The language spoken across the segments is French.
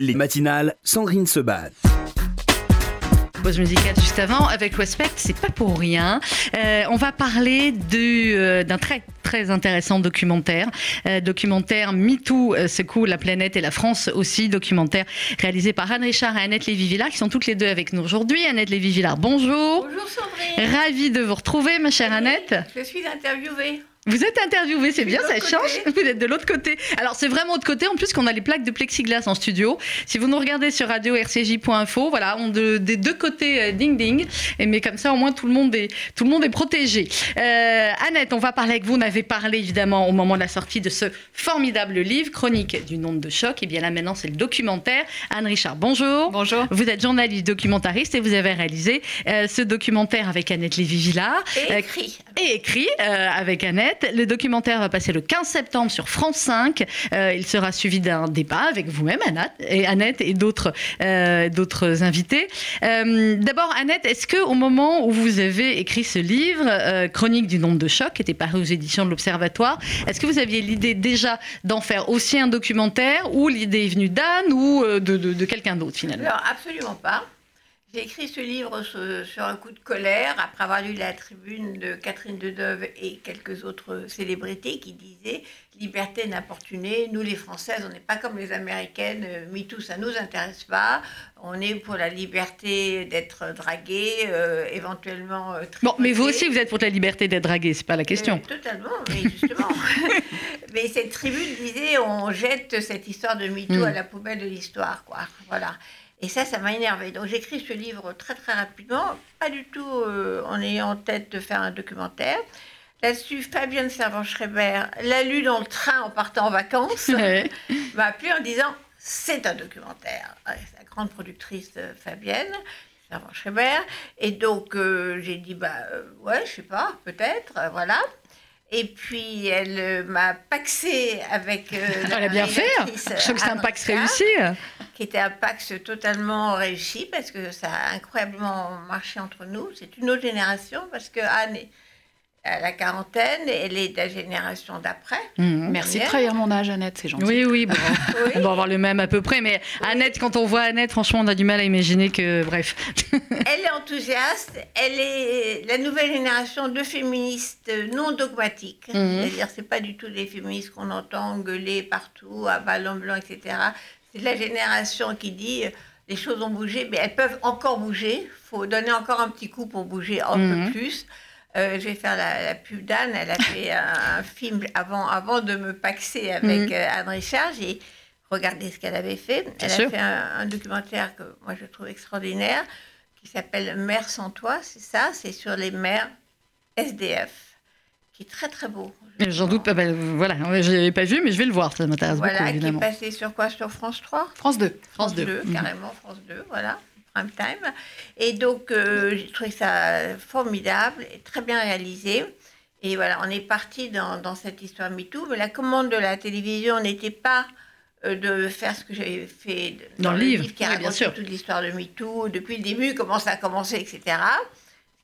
Les matinales, Sandrine se bat. Pause musicale juste avant avec Westpect, c'est pas pour rien. Euh, on va parler de, euh, d'un très très intéressant documentaire, euh, documentaire MeToo euh, secoue la planète et la France aussi, documentaire réalisé par Anne Richard et Annette Lévy-Villard qui sont toutes les deux avec nous aujourd'hui. Annette Lévy-Villard, bonjour. Bonjour Sandrine. Ravie de vous retrouver, ma chère Annette. Je suis interviewée. Vous êtes interviewée, c'est bien, ça l'autre change. Vous êtes de l'autre côté. Alors c'est vraiment de côté, en plus qu'on a les plaques de plexiglas en studio. Si vous nous regardez sur radio rcj.info, voilà, on de, des deux côtés euh, ding ding. Et mais comme ça, au moins tout le monde est tout le monde est protégé. Euh, Annette, on va parler avec vous. On avait parlé évidemment au moment de la sortie de ce formidable livre, Chronique d'une onde de choc. Et bien là maintenant, c'est le documentaire. Anne Richard, bonjour. Bonjour. Vous êtes journaliste documentariste et vous avez réalisé euh, ce documentaire avec Annette Lévy-Villard. Et écrit. et écrit euh, avec Annette. Le documentaire va passer le 15 septembre sur France 5. Euh, il sera suivi d'un débat avec vous-même, Annette, et, euh, d'autres invités. Euh, D'abord, Annette, est-ce que au moment où vous avez écrit ce livre, Chronique du nombre de chocs, qui était paru aux éditions de l'Observatoire, est-ce que vous aviez l'idée déjà d'en faire aussi un documentaire, ou l'idée est venue d'Anne ou de, de- de quelqu'un d'autre finalement? Alors, absolument pas. J'ai écrit ce livre sur, un coup de colère, après avoir lu la tribune de Catherine Deneuve et quelques autres célébrités qui disaient Liberté d'importuner, nous les Françaises, on n'est pas comme les Américaines, euh, MeToo, ça nous intéresse pas. On est pour la liberté d'être dragué, euh, éventuellement. euh, Bon, mais vous aussi, vous êtes pour la liberté d'être dragué, c'est pas la question. Euh, totalement, mais justement. mais cette tribune disait on jette cette histoire de MeToo Mm. à la poubelle de l'histoire, quoi. Voilà. Et ça, ça m'a énervé. Donc j'écris ce livre très très rapidement, pas du tout euh, en ayant en tête de faire un documentaire. Là-dessus, Fabienne Servan-Schreiber l'a lu dans le train en partant en vacances, m'a appelé en disant c'est un documentaire. C'est la grande productrice Fabienne Servan-Schreiber. Et donc euh, j'ai dit bah euh, ouais, je sais pas, peut-être, voilà. Et puis elle euh, m'a paxé avec. euh, la Elle a bien fait. Je trouve que c'est un pax réussi. Qui était un pax totalement réussi parce que ça a incroyablement marché entre nous. C'est une autre génération parce que Anne à la quarantaine, elle est de la génération d'après. Mhm. Merci de trahir mon âge, Annette, c'est gentil. Oui, oui, bon, Oui. on doit avoir le même à peu près, mais Annette, quand on voit Annette, franchement, on a du mal à imaginer que, bref. Elle est enthousiaste, elle est la nouvelle génération de féministes non dogmatiques. Mhm. C'est-à-dire, c'est pas du tout des féministes qu'on entend gueuler partout, à ballon blanc, etc. C'est la génération qui dit euh, les choses ont bougé, mais elles peuvent encore bouger. Il faut donner encore un petit coup pour bouger un Mhm. peu plus. Euh, je vais faire la, la pub d'Anne. Elle a fait un, un film avant, avant de me paxer avec Mhm. euh, Anne Richard. J'ai regardé ce qu'elle avait fait. Elle a fait un, un documentaire que moi je trouve extraordinaire qui s'appelle Mère sans toi, c'est ça, c'est sur les mères SDF, qui est très très beau. J'en doute pas, bah, voilà, je l'avais pas vu, mais je vais le voir, ça m'intéresse Voilà, beaucoup, qui est évidemment. passé sur quoi? Sur France 3 France 2. France 2. Mhm. carrément France 2, voilà, prime time. Et donc, euh, j'ai trouvé ça formidable et très bien réalisé. Et voilà, on est parti dans, dans cette histoire MeToo, mais la commande de la télévision n'était pas euh, de faire ce que j'avais fait de- Dans le livre, qui oui, bien raconte sûr. toute l'histoire de MeToo, depuis le début, comment ça a commencé, etc.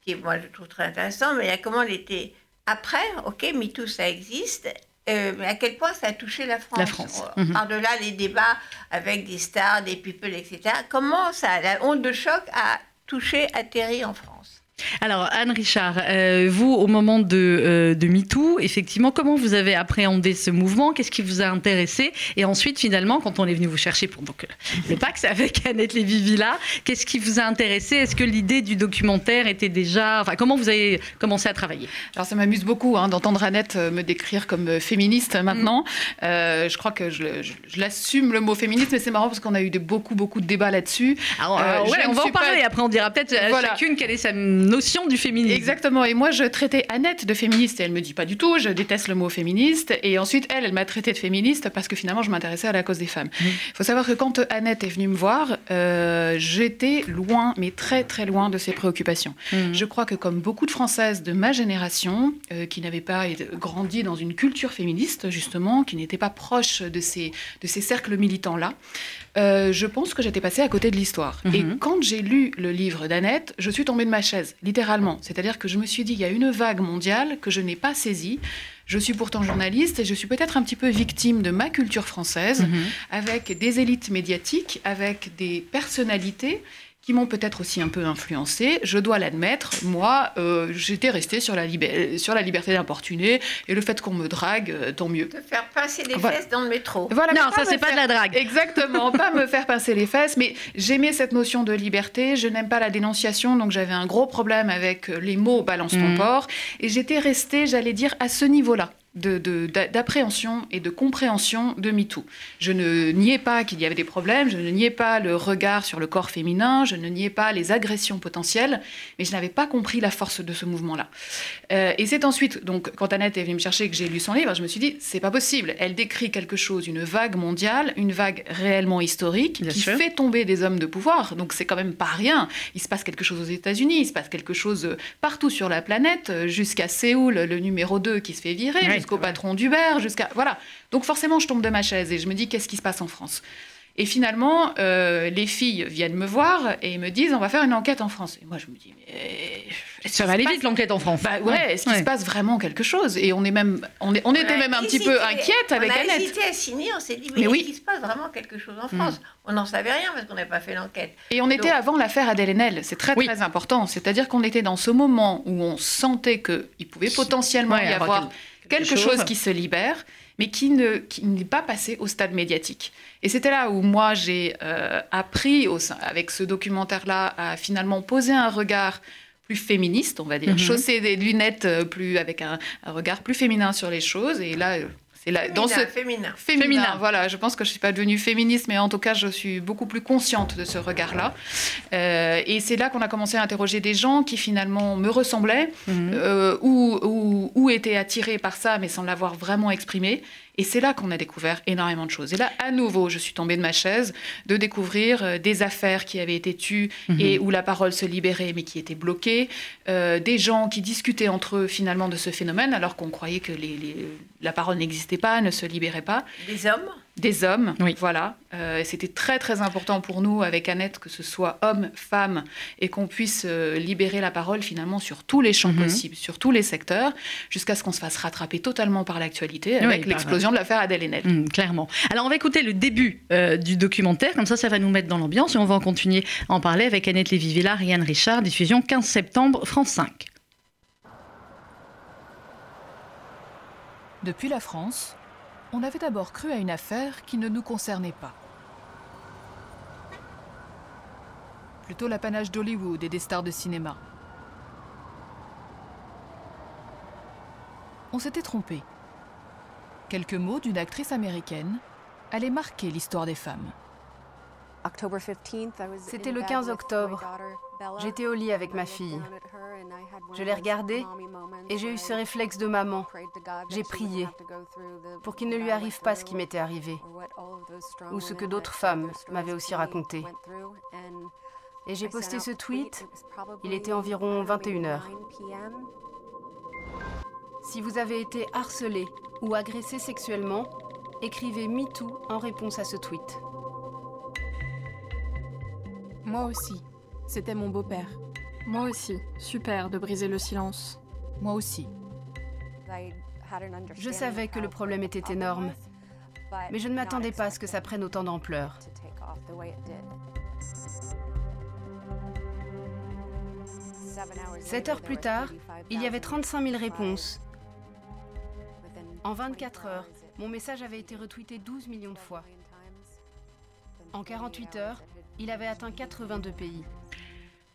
Ce qui, moi, je trouve très intéressant, mais la commande était après, ok, MeToo, ça existe, euh, mais à quel point ça a touché la France La France, Euh, mhm. Par-delà les débats avec des stars, des people, etc. Comment ça, la onde de choc a touché, atterri en France? Alors, Anne Richard, euh, vous, au moment de, euh, de MeToo, effectivement, comment vous avez appréhendé ce mouvement? Qu'est-ce qui vous a intéressé? Et ensuite, finalement, quand on est venu vous chercher pour donc, euh, le PAX avec Annette Lévy-Villa, qu'est-ce qui vous a intéressé? Est-ce que l'idée du documentaire était déjà... Enfin, comment vous avez commencé à travailler? Alors ça m'amuse beaucoup hein, d'entendre Annette me décrire comme féministe maintenant. Euh, je crois que je, le- je- je l'assume le mot féministe, mais c'est marrant parce qu'on a eu de, beaucoup beaucoup de débats là-dessus. Alors, ouais, on va en pas- parler. Après, on dira peut-être à Voilà. chacune quelle est sa notion du féminisme. Exactement. Et moi, je traitais Annette de féministe et elle me dit pas du tout. Je déteste le mot féministe. Et ensuite, elle, elle m'a traité de féministe parce que finalement, je m'intéressais à la cause des femmes. Il faut savoir que quand Annette est venue me voir, euh, j'étais loin, mais très très loin de ses préoccupations. Mhm. Je crois que comme beaucoup de Françaises de ma génération, euh, qui n'avaient pas grandi dans une culture féministe, justement, qui n'étaient pas proches de ces, de ces cercles militants-là, euh, je pense que j'étais passée à côté de l'histoire. Mhm. Et quand j'ai lu le livre d'Annette, je suis tombée de ma chaise. littéralement. C'est-à-dire que je me suis dit, il y a une vague mondiale que je n'ai pas saisie. Je suis pourtant journaliste et je suis peut-être un petit peu victime de ma culture française, Mhm. avec des élites médiatiques, avec des personnalités qui m'ont peut-être aussi un peu influencé. Je dois l'admettre, moi, euh, j'étais restée sur la, libé- sur la liberté d'importuner et le fait qu'on me drague, euh, tant mieux. De faire pincer les Voilà. fesses dans le métro. Voilà, Non, ça c'est pas de la drague. Exactement, pas me faire pincer les fesses, mais j'aimais cette notion de liberté, je n'aime pas la dénonciation, donc j'avais un gros problème avec euh, les mots balance ton Mhm. porc, et j'étais restée, j'allais dire, à ce niveau-là. D'appréhension et de compréhension de MeToo. Je ne niais pas qu'il y avait des problèmes, je ne niais pas le regard sur le corps féminin, je ne niais pas les agressions potentielles, mais je n'avais pas compris la force de ce mouvement-là. Euh, et c'est ensuite, donc, quand Annette est venue me chercher et que j'ai lu son livre, je me suis dit, c'est pas possible. Elle décrit quelque chose, une vague mondiale, une vague réellement historique, Bien qui sûr. fait tomber des hommes de pouvoir. Donc c'est quand même pas rien. Il se passe quelque chose aux États-Unis, il se passe quelque chose euh, partout sur la planète, euh, jusqu'à Séoul, le numéro 2 qui se fait virer, Ouais, jusqu'au ouais. patron d'Uber, jusqu'à. Voilà. Donc forcément, je tombe de ma chaise et je me dis, qu'est-ce qui se passe en France? Et finalement, euh, les filles viennent me voir et me disent on va faire une enquête en France. Et moi, je me dis mais est-ce Ça va aller passe- vite l'enquête en France. Bah ouais, est-ce qu'il Ouais. se passe vraiment quelque chose? Et on est même, on, est, on était a même un petit peu inquiète avec on a Annette. hésité à signer, on s'est dit, mais, Mais est-ce oui. qu'il se passe vraiment quelque chose en. France? On n'en savait rien parce qu'on n'avait pas fait l'enquête. Et on était avant l'affaire Adèle Haenel, c'est très Oui. très important. C'est-à-dire qu'on était dans ce moment où on sentait qu'il pouvait potentiellement Ouais, y avoir avoir quelque chose. qui se libère, mais qui ne qui n'est pas passé au stade médiatique. Et c'était là où moi j'ai euh, appris au avec ce documentaire-là à finalement poser un regard plus féministe, on va dire, Mhm. chausser des lunettes euh, plus avec un, un regard plus féminin sur les choses. Et là, c'est là dans ce Féminin, féminin. féminin. Féminin. Voilà, je pense que je suis pas devenue féministe, mais en tout cas, je suis beaucoup plus consciente de ce regard-là. Euh, et c'est là qu'on a commencé à interroger des gens qui finalement me ressemblaient Mhm. euh, ou, ou, ou étaient attirés par ça, mais sans l'avoir vraiment exprimé. Et c'est là qu'on a découvert énormément de choses. Et là, à nouveau, je suis tombée de ma chaise de découvrir euh, des affaires qui avaient été tues Mhm. et où la parole se libérait, mais qui étaient bloquées, euh, des gens qui discutaient entre eux finalement de ce phénomène, alors qu'on croyait que les- les- la parole n'existait pas, ne se libérait pas Des hommes? Des hommes. Oui. Voilà. Euh, C'était très très important pour nous avec Annette que ce soit hommes, femmes et qu'on puisse euh, libérer la parole finalement sur tous les champs Mhm. possibles, sur tous les secteurs, jusqu'à ce qu'on se fasse rattraper totalement par l'actualité avec l'explosion de l'affaire Adèle Haenel. Hum, clairement. Alors on va écouter le début euh, du documentaire, comme ça ça va nous mettre dans l'ambiance et on va en continuer à en parler avec Annette Lévy-Villard et Yann Richard, diffusion 15 septembre, France 5. Depuis la France, on avait d'abord cru à une affaire qui ne nous concernait pas. Plutôt l'apanage d'Hollywood et des stars de cinéma. On s'était trompé. Quelques mots d'une actrice américaine allaient marquer l'histoire des femmes. C'était le 15 octobre. J'étais au lit avec ma fille. Je l'ai regardée et j'ai eu ce réflexe de maman. J'ai prié pour qu'il ne lui arrive pas ce qui m'était arrivé, ou ce que d'autres femmes m'avaient aussi raconté. Et j'ai posté ce tweet, il était environ 21 heures. Si vous avez été harcelé ou agressé sexuellement, écrivez MeToo en réponse à ce tweet. Moi aussi. C'était mon beau-père. Moi aussi. Super de briser le silence. Moi aussi. Je savais que le problème était énorme, mais je ne m'attendais pas à ce que ça prenne autant d'ampleur. Sept heures plus tard, il y avait 35 000 réponses. En 24 heures, mon message avait été retweeté 12 millions de fois. En 48 heures, il avait atteint 82 pays.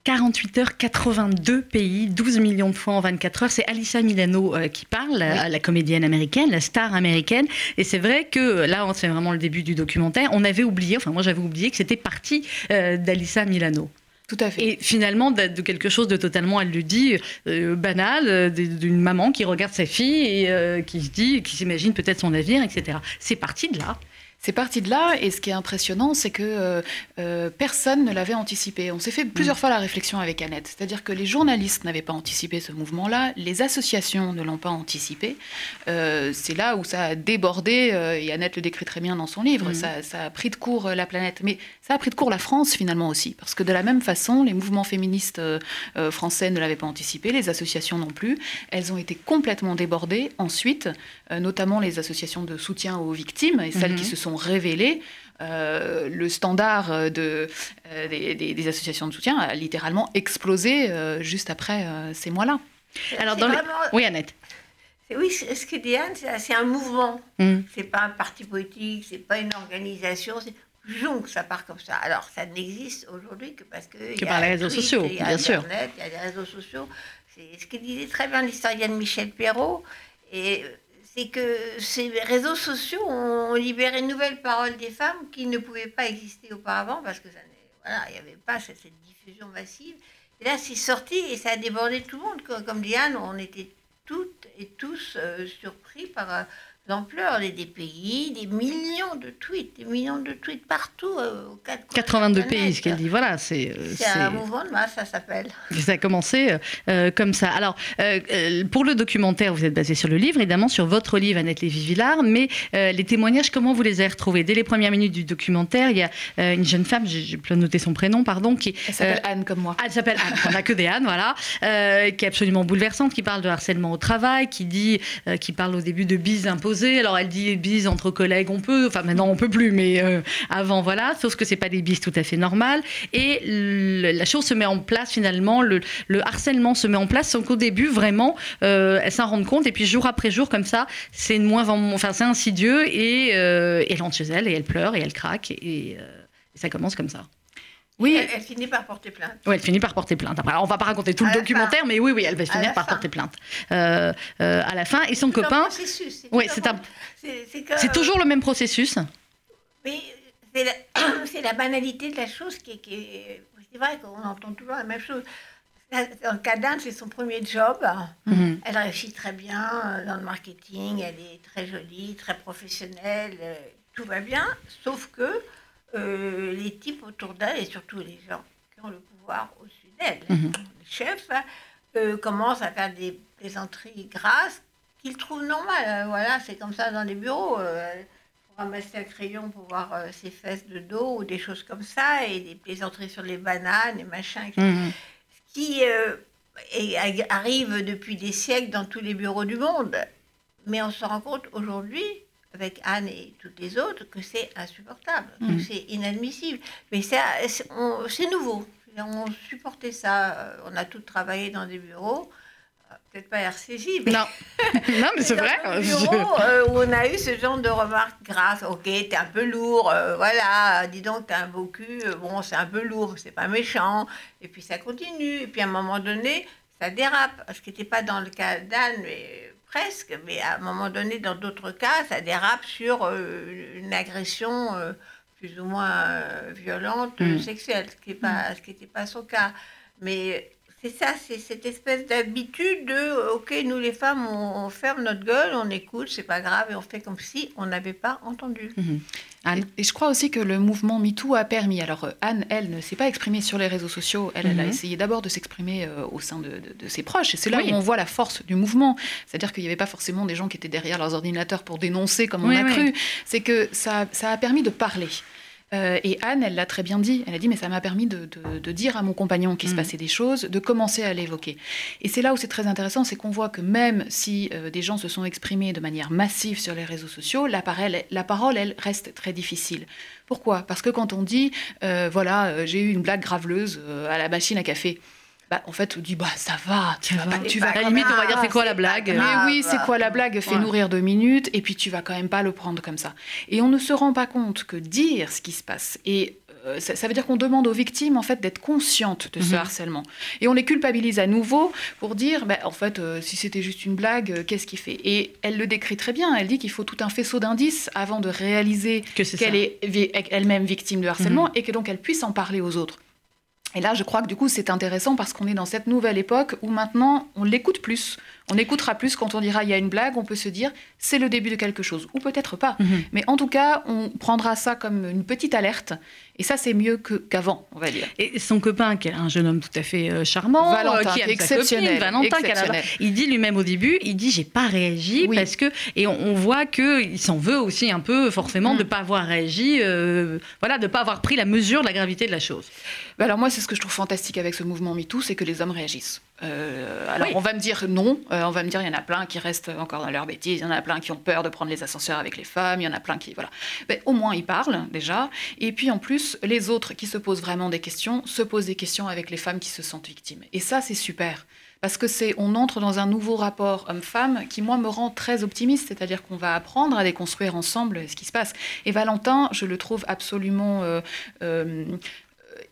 48 heures, 82 pays, 12 millions de fois en 24 heures. C'est Alissa Milano euh, qui parle, la, la comédienne américaine, la star américaine. Et c'est vrai que euh, là, c'est vraiment le début du documentaire. On avait oublié, enfin moi j'avais oublié que c'était parti euh, d'Alissa Milano. Tout à fait. Et finalement, de, de quelque chose de totalement, elle le dit, euh, banal, euh, d'une maman qui regarde sa fille et euh, qui se dit, qui s'imagine peut-être son avenir, etc. C'est parti de là. C'est parti de là, et ce qui est impressionnant, c'est que euh, euh, personne ne l'avait anticipé. On s'est fait plusieurs mm. fois la réflexion avec Annette, c'est-à-dire que les journalistes n'avaient pas anticipé ce mouvement-là, les associations ne l'ont pas anticipé. Euh, c'est là où ça a débordé, et Annette le décrit très bien dans son livre, mm. ça, ça, a pris de court la planète, mais ça a pris de court la France finalement aussi, parce que de la même façon, les mouvements féministes français ne l'avaient pas anticipé, les associations non plus, elles ont été complètement débordées ensuite, notamment les associations de soutien aux victimes, et celles mm-hmm. qui se sont révélé, euh, le standard de, euh, des, associations de soutien a littéralement explosé euh, juste après ces mois-là. Alors, dans Oui, Annette. Oui, ce que dit Anne, c'est un mouvement. Mm. C'est pas un parti politique, c'est pas une organisation. que ça part comme ça. Alors, ça n'existe aujourd'hui que parce que. Que par les réseaux sociaux, bien sûr. Il y a des réseaux sociaux. C'est ce que disait très bien l'historienne Michel Perrault. Et c'est que ces réseaux sociaux ont libéré une nouvelle parole des femmes qui ne pouvaient pas exister auparavant parce que il n'y avait pas cette, diffusion massive. Et là, c'est sorti et ça a débordé tout le monde. Comme Diane, on était toutes et tous euh, surpris par euh, l'ampleur des, pays, des millions de tweets, des millions de tweets partout euh, 82 pays, ce qu'elle dit. Voilà, c'est. Euh, c'est un mouvement de masse, ça s'appelle. Ça a commencé euh, comme ça. Alors, pour le documentaire, vous êtes basé sur le livre, évidemment, sur votre livre, Annette Lévy-Villard, mais les témoignages, comment vous les avez retrouvés? Dès les premières minutes du documentaire, il y a une jeune femme, j'ai pu noter son prénom, pardon, qui. Elle s'appelle Anne, comme moi. Elle s'appelle Anne, on n'a que des Anne, voilà, qui est absolument bouleversante, qui parle de harcèlement au travail, qui dit, qui parle au début de bises alors elle dit bise entre collègues, on peut. Enfin maintenant on peut plus, mais euh, avant voilà. Sauf que c'est pas des bises tout à fait normales. Et la chose se met en place finalement. Le, harcèlement se met en place sans qu'au début vraiment euh, elle s'en rende compte. Et puis jour après jour comme ça, c'est moins, enfin c'est insidieux et, euh, elle rentre chez elle et elle pleure et elle craque et ça commence comme ça. Oui. Elle, finit par porter plainte. Oui, elle finit par porter plainte. Après, on va pas raconter tout le documentaire, mais oui, oui, elle va finir par porter plainte euh, euh, à la fin. Et son copain. C'est oui, c'est un. C'est toujours le même processus. Mais c'est la, banalité de la chose qui, est. C'est vrai qu'on entend toujours la même chose. Dans le cas d'Anne, c'est son premier job. Mhm. Elle réussit très bien euh, dans le marketing. Elle est très jolie, très professionnelle. Tout va bien, sauf que euh, les types autour d'elle, et surtout les gens qui ont le pouvoir au-dessus d'elle, mhm. les chefs, hein, euh, commencent à faire des plaisanteries grasses qu'ils trouvent normales. Euh, voilà, c'est comme ça dans les bureaux. pour ramasser un crayon pour voir ses fesses de dos ou des choses comme ça, et des plaisanteries sur les bananes et machin. Mhm. Ce qui arrive depuis des siècles dans tous les bureaux du monde. Mais on se rend compte aujourd'hui avec Anne et toutes les autres, que c'est insupportable, que mm. c'est inadmissible. Mais c'est nouveau. On supportait ça. On a tous travaillé dans des bureaux. Euh, peut-être pas RCJ, mais. Non, non mais c'est vrai. Bureau, euh, où on a eu ce genre de remarques grasses. Ok, t'es un peu lourd, euh, voilà, dis donc, t'as un beau cul, bon, c'est un peu lourd, c'est pas méchant. Et puis ça continue. Et puis à un moment donné, ça dérape. Ce qui n'était pas dans le cas d'Anne, mais presque, mais à un moment donné, dans d'autres cas, ça dérape sur euh, une agression euh, plus ou moins euh, violente, mm. sexuelle, ce qui n'était pas, pas son cas. Mais c'est ça, c'est cette espèce d'habitude de, ok, nous les femmes, on, ferme notre gueule, on écoute, c'est pas grave, et on fait comme si on n'avait pas entendu. Mm-hmm. Et, je crois aussi que le mouvement MeToo a permis. Alors, euh, Anne, elle, ne s'est pas exprimée sur les réseaux sociaux. Elle, elle a mhm. essayé d'abord de s'exprimer euh, au sein de, ses proches. Et c'est là où on voit la force du mouvement. C'est-à-dire qu'il n'y avait pas forcément des gens qui étaient derrière leurs ordinateurs pour dénoncer comme on a cru. C'est que ça, ça a permis de parler. Euh, et Anne, elle l'a très bien dit. Elle a dit, mais ça m'a permis de, dire à mon compagnon qu'il se mm. passait des choses, de commencer à l'évoquer. Et c'est là où c'est très intéressant, c'est qu'on voit que même si euh, des gens se sont exprimés de manière massive sur les réseaux sociaux, la parole, la parole elle, reste très difficile. Pourquoi? Parce que quand on dit, euh, voilà, j'ai eu une blague graveleuse à la machine à café, bah, en fait, on dit bah ça va, tu vas, tu vas. À la limite, on va dire c'est quoi la blague Mais oui, c'est quoi la blague Fais nourrir deux minutes et puis tu vas quand même pas le prendre comme ça. Et on ne se rend pas compte que dire ce qui se passe et euh, ça, veut dire qu'on demande aux victimes en fait d'être conscientes de ce mhm. harcèlement et on les culpabilise à nouveau pour dire bah, en fait euh, si c'était juste une blague euh, qu'est-ce qu'il fait? Et elle le décrit très bien elle dit qu'il faut tout un faisceau d'indices avant de réaliser qu'elle est, elle-même victime de harcèlement mhm. et que donc elle puisse en parler aux autres et là, je crois que du coup, c'est intéressant parce qu'on est dans cette nouvelle époque où maintenant, on l'écoute plus, On écoutera plus quand on dira il y a une blague, on peut se dire c'est le début de quelque chose, ou peut-être pas. Mhm. Mais en tout cas, on prendra ça comme une petite alerte, et ça c'est mieux qu'avant, on va dire. Et son copain, qui est un jeune homme tout à fait euh, charmant, Valentin, euh, qui aime sa exceptionnel, copine, Valentin, exceptionnel. il dit lui-même au début, il dit j'ai pas réagi Oui. parce que et on, on voit que il s'en veut aussi un peu forcément Mm. de pas avoir réagi, euh, voilà, de pas avoir pris la mesure de la gravité de la chose. Bah alors moi, c'est ce que je trouve fantastique avec ce mouvement MeToo, c'est que les hommes réagissent. Euh, alors Oui. on va me dire non, euh, on va me dire il y en a plein qui restent encore dans leur bêtise, il y en a plein qui ont peur de prendre les ascenseurs avec les femmes, il y en a plein qui voilà. Mais au moins ils parlent déjà, et puis en plus les autres qui se posent vraiment des questions se posent des questions avec les femmes qui se sentent victimes. Et ça c'est super. Parce que c'est, on entre dans un nouveau rapport homme-femme qui, moi, me rend très optimiste. C'est-à-dire qu'on va apprendre à déconstruire ensemble ce qui se passe. Et Valentin, je le trouve absolument euh, euh,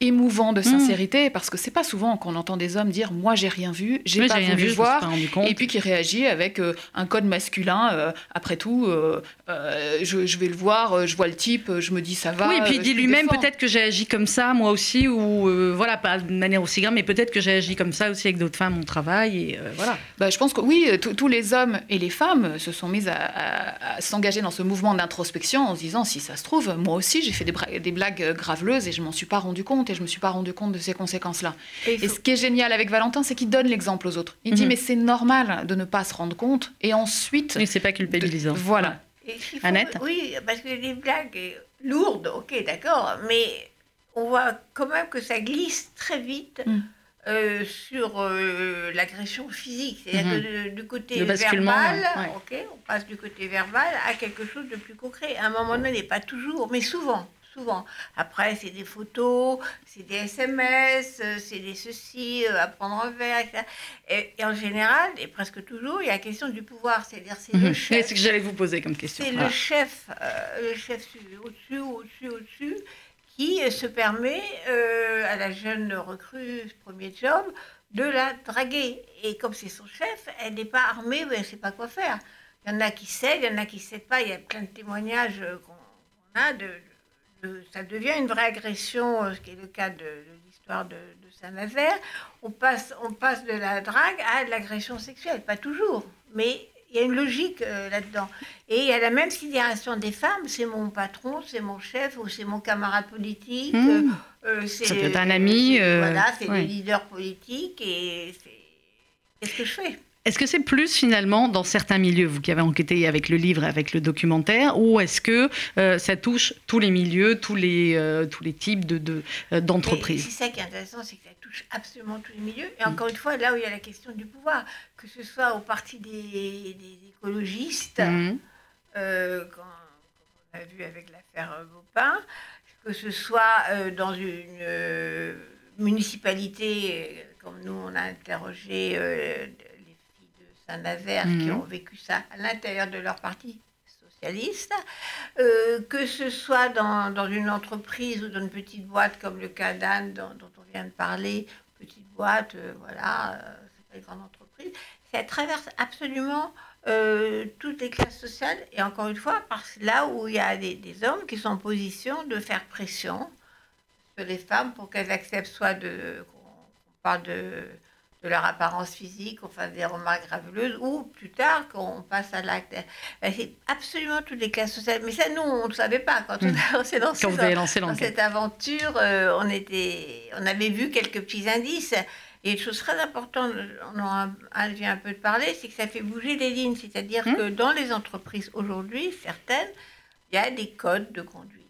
émouvant de sincérité, parce que c'est pas souvent qu'on entend des hommes dire moi j'ai rien vu, j'ai Oui, pas voulu vu, voir, pas rendu compte. et puis qui réagit avec euh, un code masculin. euh, après tout, euh, je, je vais le voir, je vois le type, je me dis ça va. oui, et puis il dit lui-même peut-être que j'ai agi comme ça moi aussi ou voilà pas de manière aussi grave, mais peut-être que j'ai agi comme ça aussi avec d'autres femmes au travail et voilà. Bah, je pense que oui, tous les hommes et les femmes se sont mis à, à- à s'engager dans ce mouvement d'introspection en se disant si ça se trouve, moi aussi j'ai fait des, des blagues graveleuses et je m'en suis pas rendu compte et je me suis pas rendu compte de ces conséquences-là. Et ce qui est génial avec Valentin, c'est qu'il donne l'exemple aux autres. Il dit Mhm. mais c'est normal de ne pas se rendre compte et ensuite Et c'est pas culpabilisant. de- voilà. Et faut- Annette Oui, parce que les blagues lourdes, ok, d'accord, mais on voit quand même que ça glisse très vite Mm. euh, sur euh, l'agression physique. C'est-à-dire Mhm. de- du côté Le basculement, verbal, ouais. ok, on passe du côté verbal à quelque chose de plus concret. À un moment donné, pas toujours, mais souvent. Souvent. Après, c'est des photos, c'est des SMS, euh, c'est des ceci, euh, à prendre un verre, etc. Et, et en général, et presque toujours, il y a la question du pouvoir. C'est-à-dire, c'est le Mhm. chef. C'est ce que j'allais vous poser comme question. C'est le chef, euh, le chef su- au-dessus, au-dessus, au-dessus, qui se permet euh, à la jeune recrue, premier job, de la draguer. Et comme c'est son chef, elle n'est pas armée, elle ne sait pas quoi faire. Il y en a qui cèdent, il y en a qui ne cèdent pas. Il y a plein de témoignages qu'on qu'on a. De, de- ça devient une vraie agression, euh, ce qui est le cas de, de l'histoire de, de Saint-Nazaire. On passe, on passe de la drague à de l'agression sexuelle. Pas toujours, mais il y a une logique euh, là-dedans. Et il y a la même sidération des femmes, c'est mon patron, c'est mon chef ou c'est mon camarade politique. Mmh. euh, c'est Ça peut être un ami, euh, voilà, c'est ouais. le leader politique et qu'est-ce que je fais Est-ce que c'est plus finalement dans certains milieux, vous qui avez enquêté avec le livre, et avec le documentaire, ou est-ce que euh, ça touche tous les milieux, tous les, euh, tous les types de, de, euh, d'entreprises? C'est ça qui est intéressant, c'est que ça touche absolument tous les milieux. Mm. Et encore une fois, là où il y a la question du pouvoir, que ce soit au parti des, des écologistes, euh, quand, quand on a vu avec l'affaire Baupin, que ce soit dans une municipalité, comme nous on a interrogé Saint-Nazaire qui Mhm. ont vécu ça à l'intérieur de leur parti socialiste, euh, que ce soit dans, dans une entreprise ou dans une petite boîte comme le cas d'Anne dont, dont on vient de parler, petite boîte, euh, voilà, euh, c'est pas une grande entreprise, ça traverse absolument euh, toutes les classes sociales et encore une fois, parce là où il y a des, des hommes qui sont en position de faire pression sur les femmes pour qu'elles acceptent soit de qu'on parle de, de leur apparence physique, qu'on fasse des remarques graveleuses, ou plus tard qu'on passe à l'acte. Ben, C'est absolument toutes les classes sociales. Mais ça, nous, on ne savait pas quand on, on s'est lancé dans- avez lancé dans l'enquête. cette aventure, euh, on, était, on avait vu quelques petits indices. Et une chose très importante, on en a, vient un peu de parler, c'est que ça fait bouger les lignes. C'est-à-dire Hmm. que dans les entreprises aujourd'hui, certaines, il y a des codes de conduite.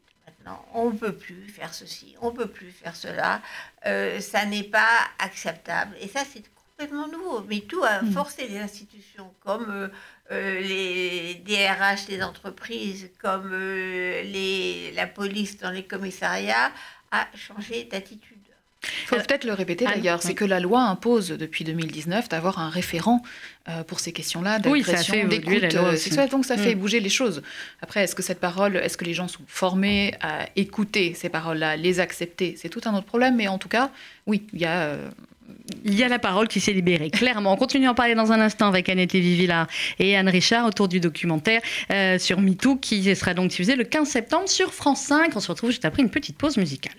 Maintenant, on ne peut plus faire ceci, on ne peut plus faire cela. Euh, ça n'est pas acceptable. Et ça, c'est complètement nouveau. Mais tout a Hmm. forcé les institutions, comme euh, euh, les DRH des entreprises, comme les, la police dans les commissariats, à changer d'attitude. Il faut peut-être le répéter d'ailleurs, oui. c'est que la loi impose depuis 2019 d'avoir un référent euh, pour ces questions-là Oui, d'agression, la d'écoute euh, sexuelle. Donc ça fait Mm. bouger les choses. Après, est-ce que cette parole, est-ce que les gens sont formés à écouter ces paroles-là, les accepter? C'est tout un autre problème, mais en tout cas, oui, il y a. euh, Il y a la parole qui s'est libérée, clairement. On continue à en parler dans un instant avec Annette Vivilla et Anne Richard autour du documentaire euh, sur MeToo qui sera donc diffusé le 15 septembre sur France 5. On se retrouve juste après une petite pause musicale.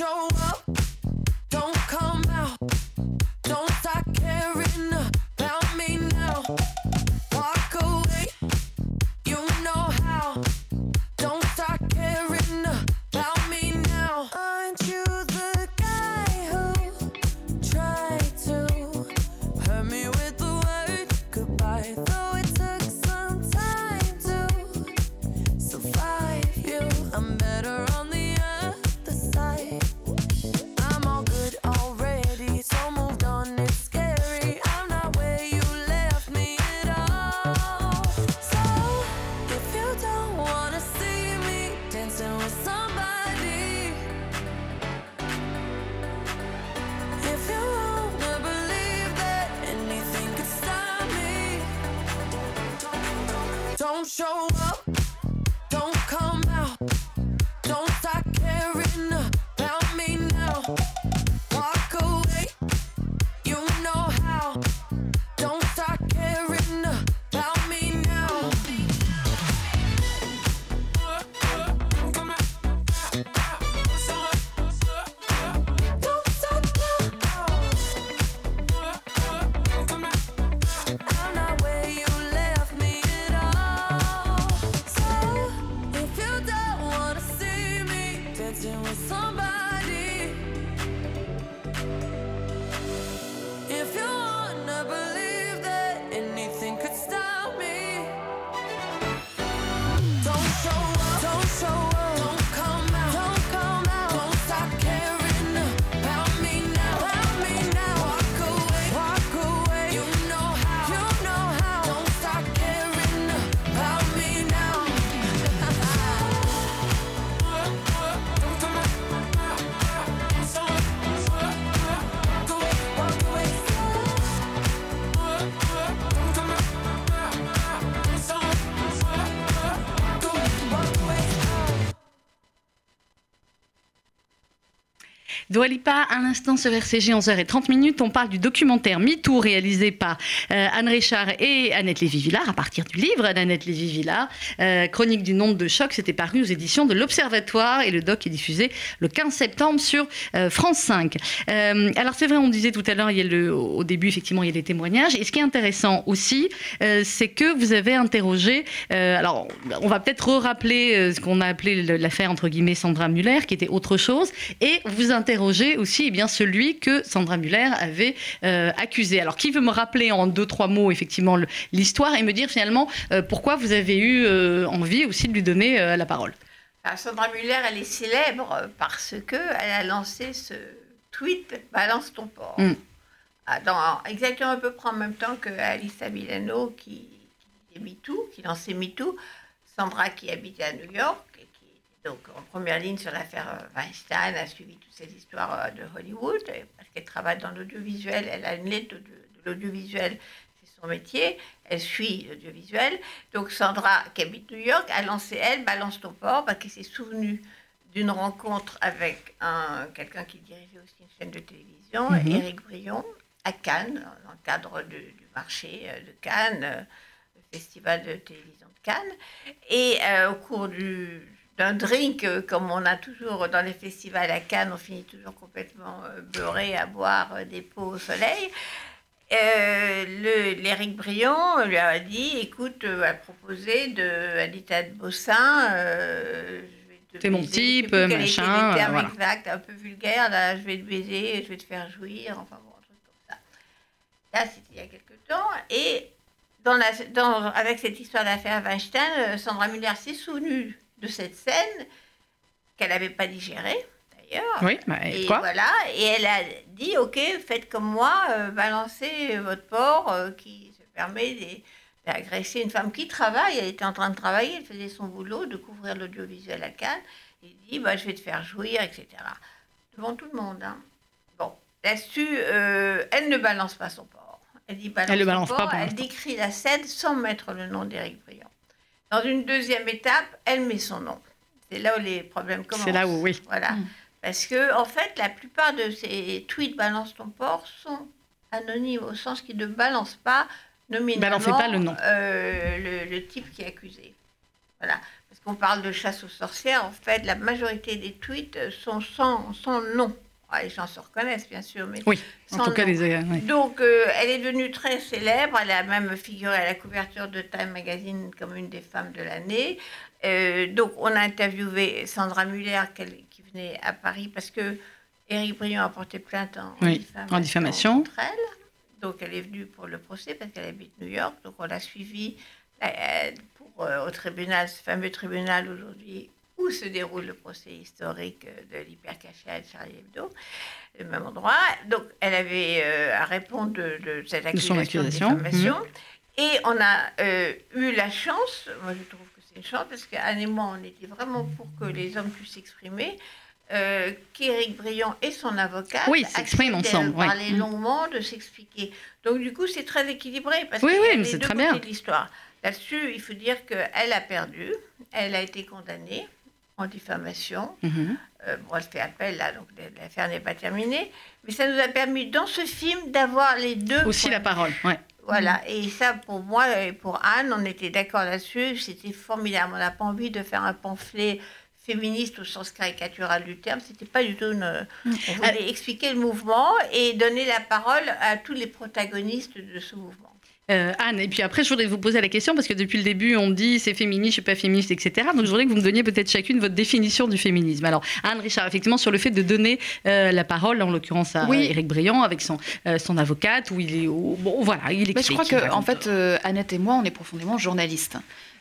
show up. dancing with somebody. Doualipa, un instant sur RCG, 11h30 minutes. On parle du documentaire MeToo réalisé par euh, Anne Richard et Annette Lévy-Villard à partir du livre d'Annette Lévy-Villard, euh, Chronique du nombre de chocs. C'était paru aux éditions de l'Observatoire et le doc est diffusé le 15 septembre sur euh, France 5. alors c'est vrai, on disait tout à l'heure, au début effectivement il y a des témoignages. Et ce qui est intéressant aussi, c'est que vous avez interrogé. alors on va peut-être rappeler ce qu'on a appelé l'affaire entre guillemets Sandra Muller, qui était autre chose, et vous interrogez aussi eh bien, celui que Sandra Muller avait euh, accusé. Alors, qui veut me rappeler en deux, trois mots, effectivement, l'histoire et me dire finalement euh, pourquoi vous avez eu euh, envie aussi de lui donner la parole? Sandra Muller, elle est célèbre parce qu'elle a lancé ce tweet Balance ton porc. Mm. Ah, dans, exactement à peu près en même temps que Alissa Milano qui, qui est MeToo, qui lançait MeToo. Sandra qui habitait à New York donc en première ligne sur l'affaire euh, Weinstein, a suivi toutes ces histoires euh, de Hollywood, parce qu'elle travaille dans l'audiovisuel, elle a une lettre de, l'audiovisuel, c'est son métier, elle suit l'audiovisuel. Donc Sandra, qui habite New York, a lancé, elle, Balance ton port, parce qu'elle s'est souvenue d'une rencontre avec un, quelqu'un qui dirigeait aussi une chaîne de télévision, mm Éric Brion, à Cannes, dans le cadre du marché euh, de Cannes, le festival de télévision de Cannes. Et au cours du d'un drink, euh, comme on a toujours dans les festivals à Cannes, on finit toujours complètement euh, beurré à boire euh, des pots au soleil. Euh, L'Éric Brion lui a dit, écoute, a proposé de Anita de Bossin, euh, c'est mon type, machin. Termes exacts, un peu vulgaire, là, je vais te baiser, je vais te faire jouir, enfin bon, un truc comme ça. Là, c'était il y a quelques temps, et dans la, dans, avec cette histoire d'affaire Weinstein, Sandra Muller s'est souvenue de cette scène qu'elle n'avait pas digérée d'ailleurs. Oui, bah, et, voilà, et elle a dit ok, faites comme moi, euh, balancez votre porc euh, qui se permet d'agresser une femme qui travaille. Elle était en train de travailler, elle faisait son boulot de couvrir l'audiovisuel à Cannes. Il dit bah, je vais te faire jouir, etc. Devant tout le monde. Hein. Bon, là-dessus, euh, elle ne balance pas son porc. Elle dit balance elle balance pas elle décrit la scène sans mettre le nom d'Éric Briand. Dans une deuxième étape, elle met son nom. C'est là où les problèmes commencent. C'est là où, oui. Voilà. Mm. Parce que, en fait, la plupart de ces tweets balance ton port sont anonymes au sens qu'ils ne balancent pas nominalement pas le, nom. Euh, le, type qui est accusé. Voilà. Parce on parle de chasse aux sorcières, en fait, la majorité des tweets sont sans, sans nom. Ah, les gens se reconnaissent, bien sûr, mais oui, en tout cas, les, euh, Donc, euh, elle est devenue très célèbre. Elle a même figuré à la couverture de Time Magazine comme une des femmes de l'année. Euh, donc, on a interviewé Sandra Muller, qui venait à Paris, parce que Éric Briand a porté plainte en, diffamation, en diffamation. contre elle. Donc, elle est venue pour le procès parce qu'elle habite New York. Donc, on l'a suivie pour, au tribunal, ce fameux tribunal aujourd'hui où se déroule le procès historique de l'hypercachette Charlie Hebdo, le même endroit. Donc, elle avait euh, à répondre de, cette accusation de, diffamation. Mhm. Et on a euh, eu la chance, moi je trouve que c'est une chance, parce qu'Anne et moi, on était vraiment pour que les hommes puissent s'exprimer. Euh, qu'Éric Briand et son avocat oui, s'expriment ensemble, de parler mhm. longuement, de s'expliquer. Donc du coup, c'est très équilibré parce oui, qu'il oui, c'est très bien. de l'histoire. Là-dessus, il faut dire qu'elle a perdu, elle a été condamnée, en diffamation. Mhm. Euh, bon, elle fait appel là, donc l'affaire n'est pas terminée. Mais ça nous a permis dans ce film d'avoir les deux. Aussi la parole, ouais. Voilà, et ça pour moi et pour Anne, on était d'accord là-dessus, c'était formidable. On n'a pas envie de faire un pamphlet féministe au sens caricatural du terme, c'était pas du tout une... Mm. On voulait expliquer le mouvement et donner la parole à tous les protagonistes de ce mouvement. Euh, Anne, et puis après, je voudrais vous poser la question, parce que depuis le début, on dit c'est féministe, je suis pas féministe, etc. Donc je voudrais que vous me donniez peut-être chacune votre définition du féminisme. Alors, Anne Richard, effectivement, sur le fait de donner euh, la parole, en l'occurrence à oui. Éric Briand, avec son, euh, son avocate, où il est. bon, voilà, il explique. je crois qu'en en fait, Annette et moi, on est profondément journalistes.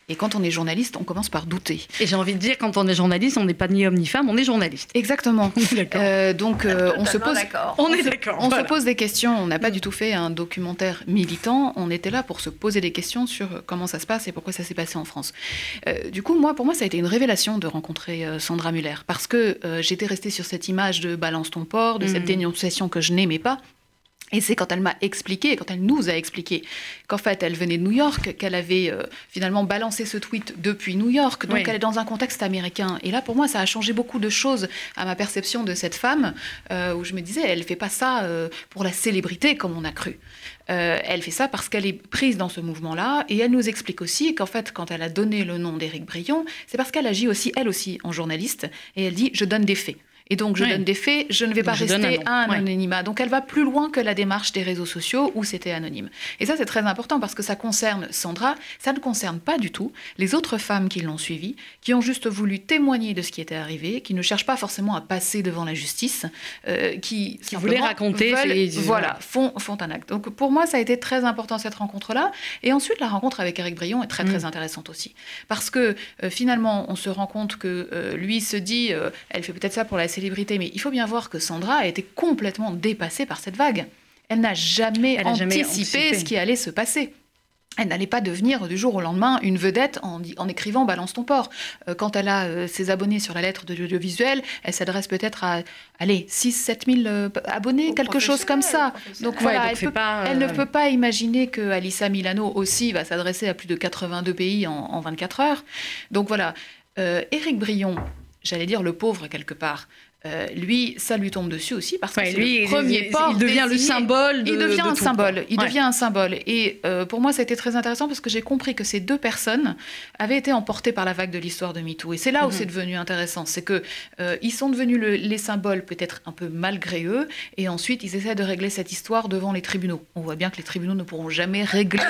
Et quand on est journaliste, on commence par douter. Et j'ai envie de dire, quand on est journaliste, on n'est pas ni homme ni femme, on est journaliste. Exactement. Euh, donc euh, on se pose, on, est d'accord. On se pose des questions. On n'a pas du tout fait un documentaire militant. On était là pour se poser des questions sur comment ça se passe et pourquoi ça s'est passé en France. Euh, du coup, moi, pour moi, ça a été une révélation de rencontrer Sandra Muller parce que j'étais restée sur cette image de balance ton port, de cette mmh. dénonciation que je n'aimais pas et c'est quand elle m'a expliqué, quand elle nous a expliqué qu'en fait elle venait de New York, qu'elle avait euh, finalement balancé ce tweet depuis New York, donc elle est dans un contexte américain. Et là, pour moi, ça a changé beaucoup de choses à ma perception de cette femme, euh, où je me disais, elle fait pas ça euh, pour la célébrité comme on a cru. elle fait ça parce qu'elle est prise dans ce mouvement-là, et elle nous explique aussi qu'en fait, quand elle a donné le nom d'Éric Brion, c'est parce qu'elle agit aussi, elle aussi, en journaliste, et elle dit, je donne des faits. Et donc, je donne des faits, je ne vais pas rester à un anonymat. Donc, elle va plus loin que la démarche des réseaux sociaux où c'était anonyme. Et ça, c'est très important parce que ça concerne Sandra, ça ne concerne pas du tout les autres femmes qui l'ont suivie, qui ont juste voulu témoigner de ce qui était arrivé, qui ne cherchent pas forcément à passer devant la justice, euh, qui, qui voulaient raconter, voilà, font, font un acte. Donc, pour moi, ça a été très important cette rencontre-là. Et ensuite, la rencontre avec Eric Brion est très, très mm. intéressante aussi. Parce que euh, finalement, on se rend compte que euh, lui se dit, elle fait peut-être ça pour la mais il faut bien voir que Sandra a été complètement dépassée par cette vague. Elle n'a jamais, anticipé ce qui allait se passer. Elle n'allait pas devenir du jour au lendemain une vedette en, écrivant Balance ton port. Euh, quand elle a euh, ses abonnés sur la lettre de l'audiovisuel, elle s'adresse peut-être à, allez, 6-7 000 euh, abonnés, quelque chose comme ça. Donc voilà, elle, ne peut pas imaginer que Alissa Milano aussi va s'adresser à plus de 82 pays en, en 24 heures. Donc voilà, Éric Brion, j'allais dire le pauvre quelque part, euh, lui, ça lui tombe dessus aussi parce que lui, le premier il, il, devient le symbole. De, il devient un symbole. Il devient un symbole. Et euh, pour moi, ça a été très intéressant parce que j'ai compris que ces deux personnes avaient été emportées par la vague de l'histoire de MeToo. Et c'est là où mhm. c'est devenu intéressant, c'est que euh, ils sont devenus les symboles peut-être un peu malgré eux, et ensuite ils essaient de régler cette histoire devant les tribunaux. On voit bien que les tribunaux ne pourront jamais régler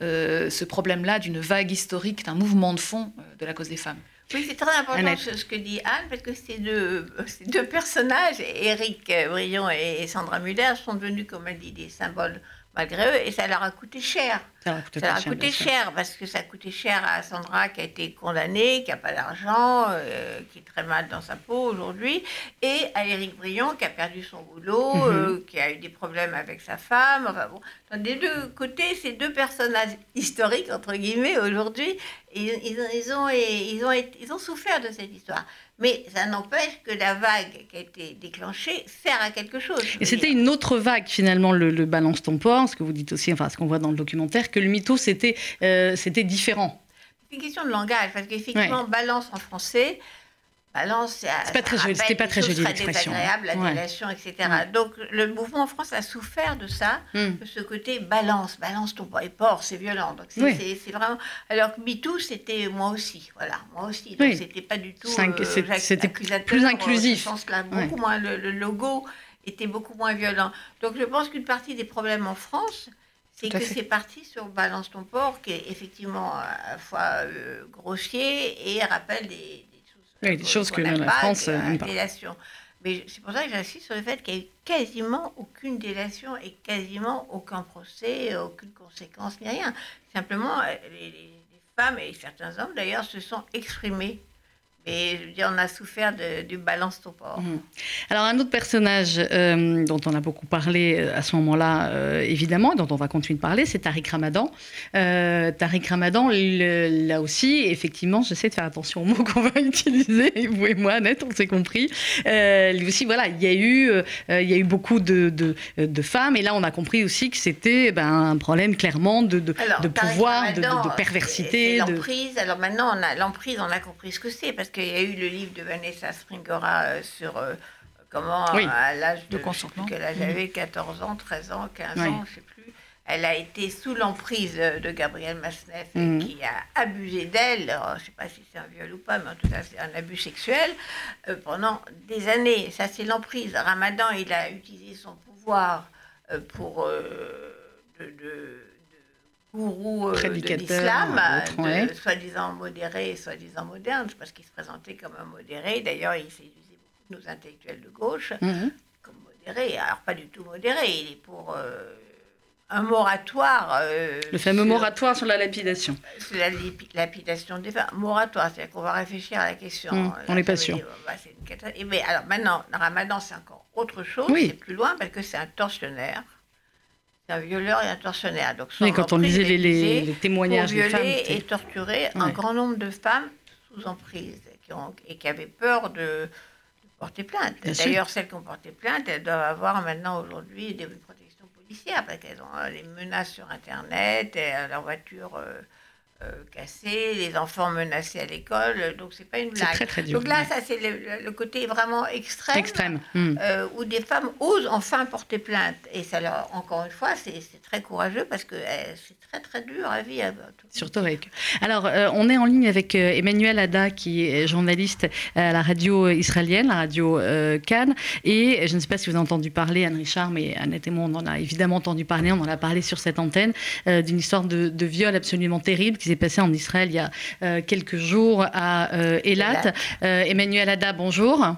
ce problème-là d'une vague historique, d'un mouvement de fond de la cause des femmes. Oui, c'est très important ce, que dit Anne, parce que ces deux, ces deux personnages, Eric Brion et Sandra Muller, sont devenus, comme elle dit, des symboles malgré eux, et ça leur a coûté cher. Ça, leur a coûté cher, parce que ça a coûté cher à Sandra qui a été condamnée, qui n'a pas d'argent, euh, qui est très mal dans sa peau aujourd'hui, et à Éric Brion qui a perdu son boulot, mhm. euh, qui a eu des problèmes avec sa femme. Enfin bon, des deux côtés, ces deux personnages historiques, entre guillemets, aujourd'hui, ils, ils, ils, ont, ils, ont, ils ont souffert de cette histoire. Mais ça n'empêche que la vague qui a été déclenchée sert à quelque chose. Et c'était une autre vague finalement, le, balance ton port, ce que vous dites aussi, enfin ce qu'on voit dans le documentaire, que le mytho c'était euh, différent. C'est une question de langage, parce qu'effectivement, balance en français, Balance, c'est pas très joli, c'était pas très joli l'expression. désagréable, la délation, etc. Donc le mouvement en France a souffert de ça, hmm. de ce côté balance, balance ton poids et porc, c'est violent. Donc c'est vraiment. Alors que MeToo, c'était moi aussi, voilà, moi aussi. Donc c'était pas du tout. Euh, c'était plus inclusif. Je pense là, beaucoup moins. Le, logo était beaucoup moins violent. Donc je pense qu'une partie des problèmes en France, c'est que c'est parti sur Balance ton porc, qui est effectivement à la fois euh, grossier et rappelle des des choses que la France n'aime pas. Mais c'est pour ça que j'insiste sur le fait qu'il n'y a eu quasiment aucune délation et quasiment aucun procès, aucune conséquence, ni rien. Simplement, euh, les femmes et certains hommes d'ailleurs se sont exprimés mais je veux dire, on a souffert du balance ton port. Mhm. Alors, un autre personnage euh, dont on a beaucoup parlé euh, à ce moment-là, euh, évidemment, dont on va continuer de parler, c'est Tariq Ramadan. Tariq Ramadan, là aussi, effectivement, j'essaie de faire attention aux mots qu'on va utiliser, vous et moi, net, on s'est compris. lui aussi, voilà, il y a eu, il y a eu beaucoup de, de, femmes, et là, on a compris aussi que c'était ben, un problème clairement de, de, pouvoir, de, perversité. L'emprise, alors maintenant, l'emprise, on a compris ce que c'est, parce qu'il y a eu le livre de Vanessa Springora euh, sur euh, comment, à l'âge de, consentement, qu'elle avait 14 ans, 13 ans, 15 ans, je ne sais plus, elle a été sous l'emprise de Gabriel Masneff mhm. qui a abusé d'elle, je ne sais pas si c'est un viol ou pas, mais en tout cas c'est un abus sexuel, euh, pendant des années. Ça c'est l'emprise. Ramadan, il a utilisé son pouvoir pour... de gourou euh, de l'islam, soi-disant modéré et soi-disant moderne, parce qu'il se présentait comme un modéré. D'ailleurs, il séduisait beaucoup nos intellectuels de gauche mhm. comme modéré. Alors, pas du tout modéré, il est pour euh, un moratoire. Euh, le fameux moratoire sur la lapidation. Sur la lapidation des femmes. Moratoire, c'est-à-dire qu'on va réfléchir à la question. Mhm, on n'est pas sûr. Bah, mais alors maintenant, le ramadan, c'est encore autre chose, c'est plus loin parce que c'est un tortionnaire un violeur et un tortionnaire. Donc, oui, quand on lisait les, témoignages pour violer et torturer un grand nombre de femmes sous emprise qui ont, et qui avaient peur de, porter plainte. D'ailleurs, celles qui ont porté plainte, elles doivent avoir maintenant aujourd'hui des protections policières parce qu'elles ont des euh, menaces sur Internet, et, leur voiture. Euh, cassés, les enfants menacés à l'école, donc c'est pas une blague. Très, très dur, donc là, ça c'est le, côté vraiment extrême, extrême. Hmm. Euh, où des femmes osent enfin porter plainte. Et ça leur, encore une fois, c'est très courageux parce que c'est très très dur à vivre. Surtout avec. Alors, euh, on est en ligne avec Emmanuel Ada, qui est journaliste à la radio israélienne, la radio Cannes. Et je ne sais pas si vous avez entendu parler, Anne Richard, mais Annette et moi, on en a évidemment entendu parler, on en a parlé sur cette antenne, d'une histoire de, de viol absolument terrible qui passé en Israël il y a euh, quelques jours à euh, Elat. Euh, Emmanuel Ada, bonjour.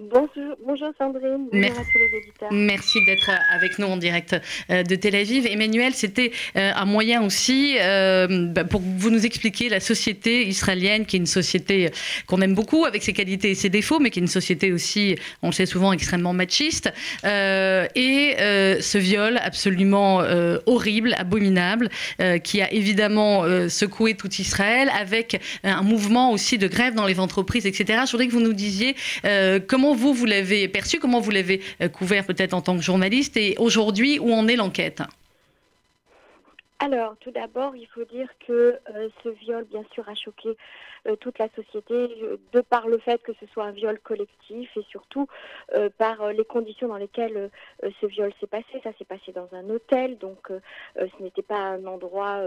Bonjour, Sandrine. Bonjour à tous les auditeurs. Merci d'être avec nous en direct euh, de Tel Aviv. Emmanuel, c'était euh, un moyen aussi euh, bah, pour vous nous expliquer la société israélienne, qui est une société qu'on aime beaucoup avec ses qualités et ses défauts, mais qui est une société aussi, on le sait souvent, extrêmement machiste. et ce viol absolument horrible, abominable, qui a évidemment secoué tout Israël, avec un mouvement aussi de grève dans les entreprises, etc. Je voudrais que vous nous disiez comment vous, vous l'avez perçu Comment vous l'avez euh, couvert peut-être en tant que journaliste Et aujourd'hui, où en est l'enquête? Alors, tout d'abord, il faut dire que euh, ce viol, bien sûr, a choqué euh, toute la société, de par le fait que ce soit un viol collectif et surtout par les conditions dans lesquelles ce viol s'est passé. Ça s'est passé dans un hôtel, donc ce n'était pas un endroit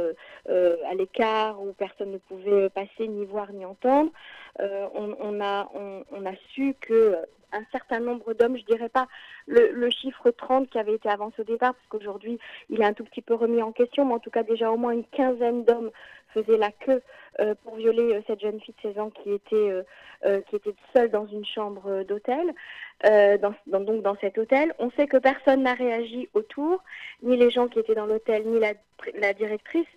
à l'écart où personne ne pouvait passer, ni voir, ni entendre. On, a, on, a su que un certain nombre d'hommes, je dirais pas le, chiffre 30 qui avait été avancé au départ, parce qu'aujourd'hui il est un tout petit peu remis en question, mais en tout cas déjà au moins une quinzaine d'hommes faisaient la queue euh, pour violer euh, cette jeune fille de 16 ans qui était, euh, qui était seule dans une chambre d'hôtel, dans, donc dans cet hôtel. On sait que personne n'a réagi autour, ni les gens qui étaient dans l'hôtel, ni la, la directrice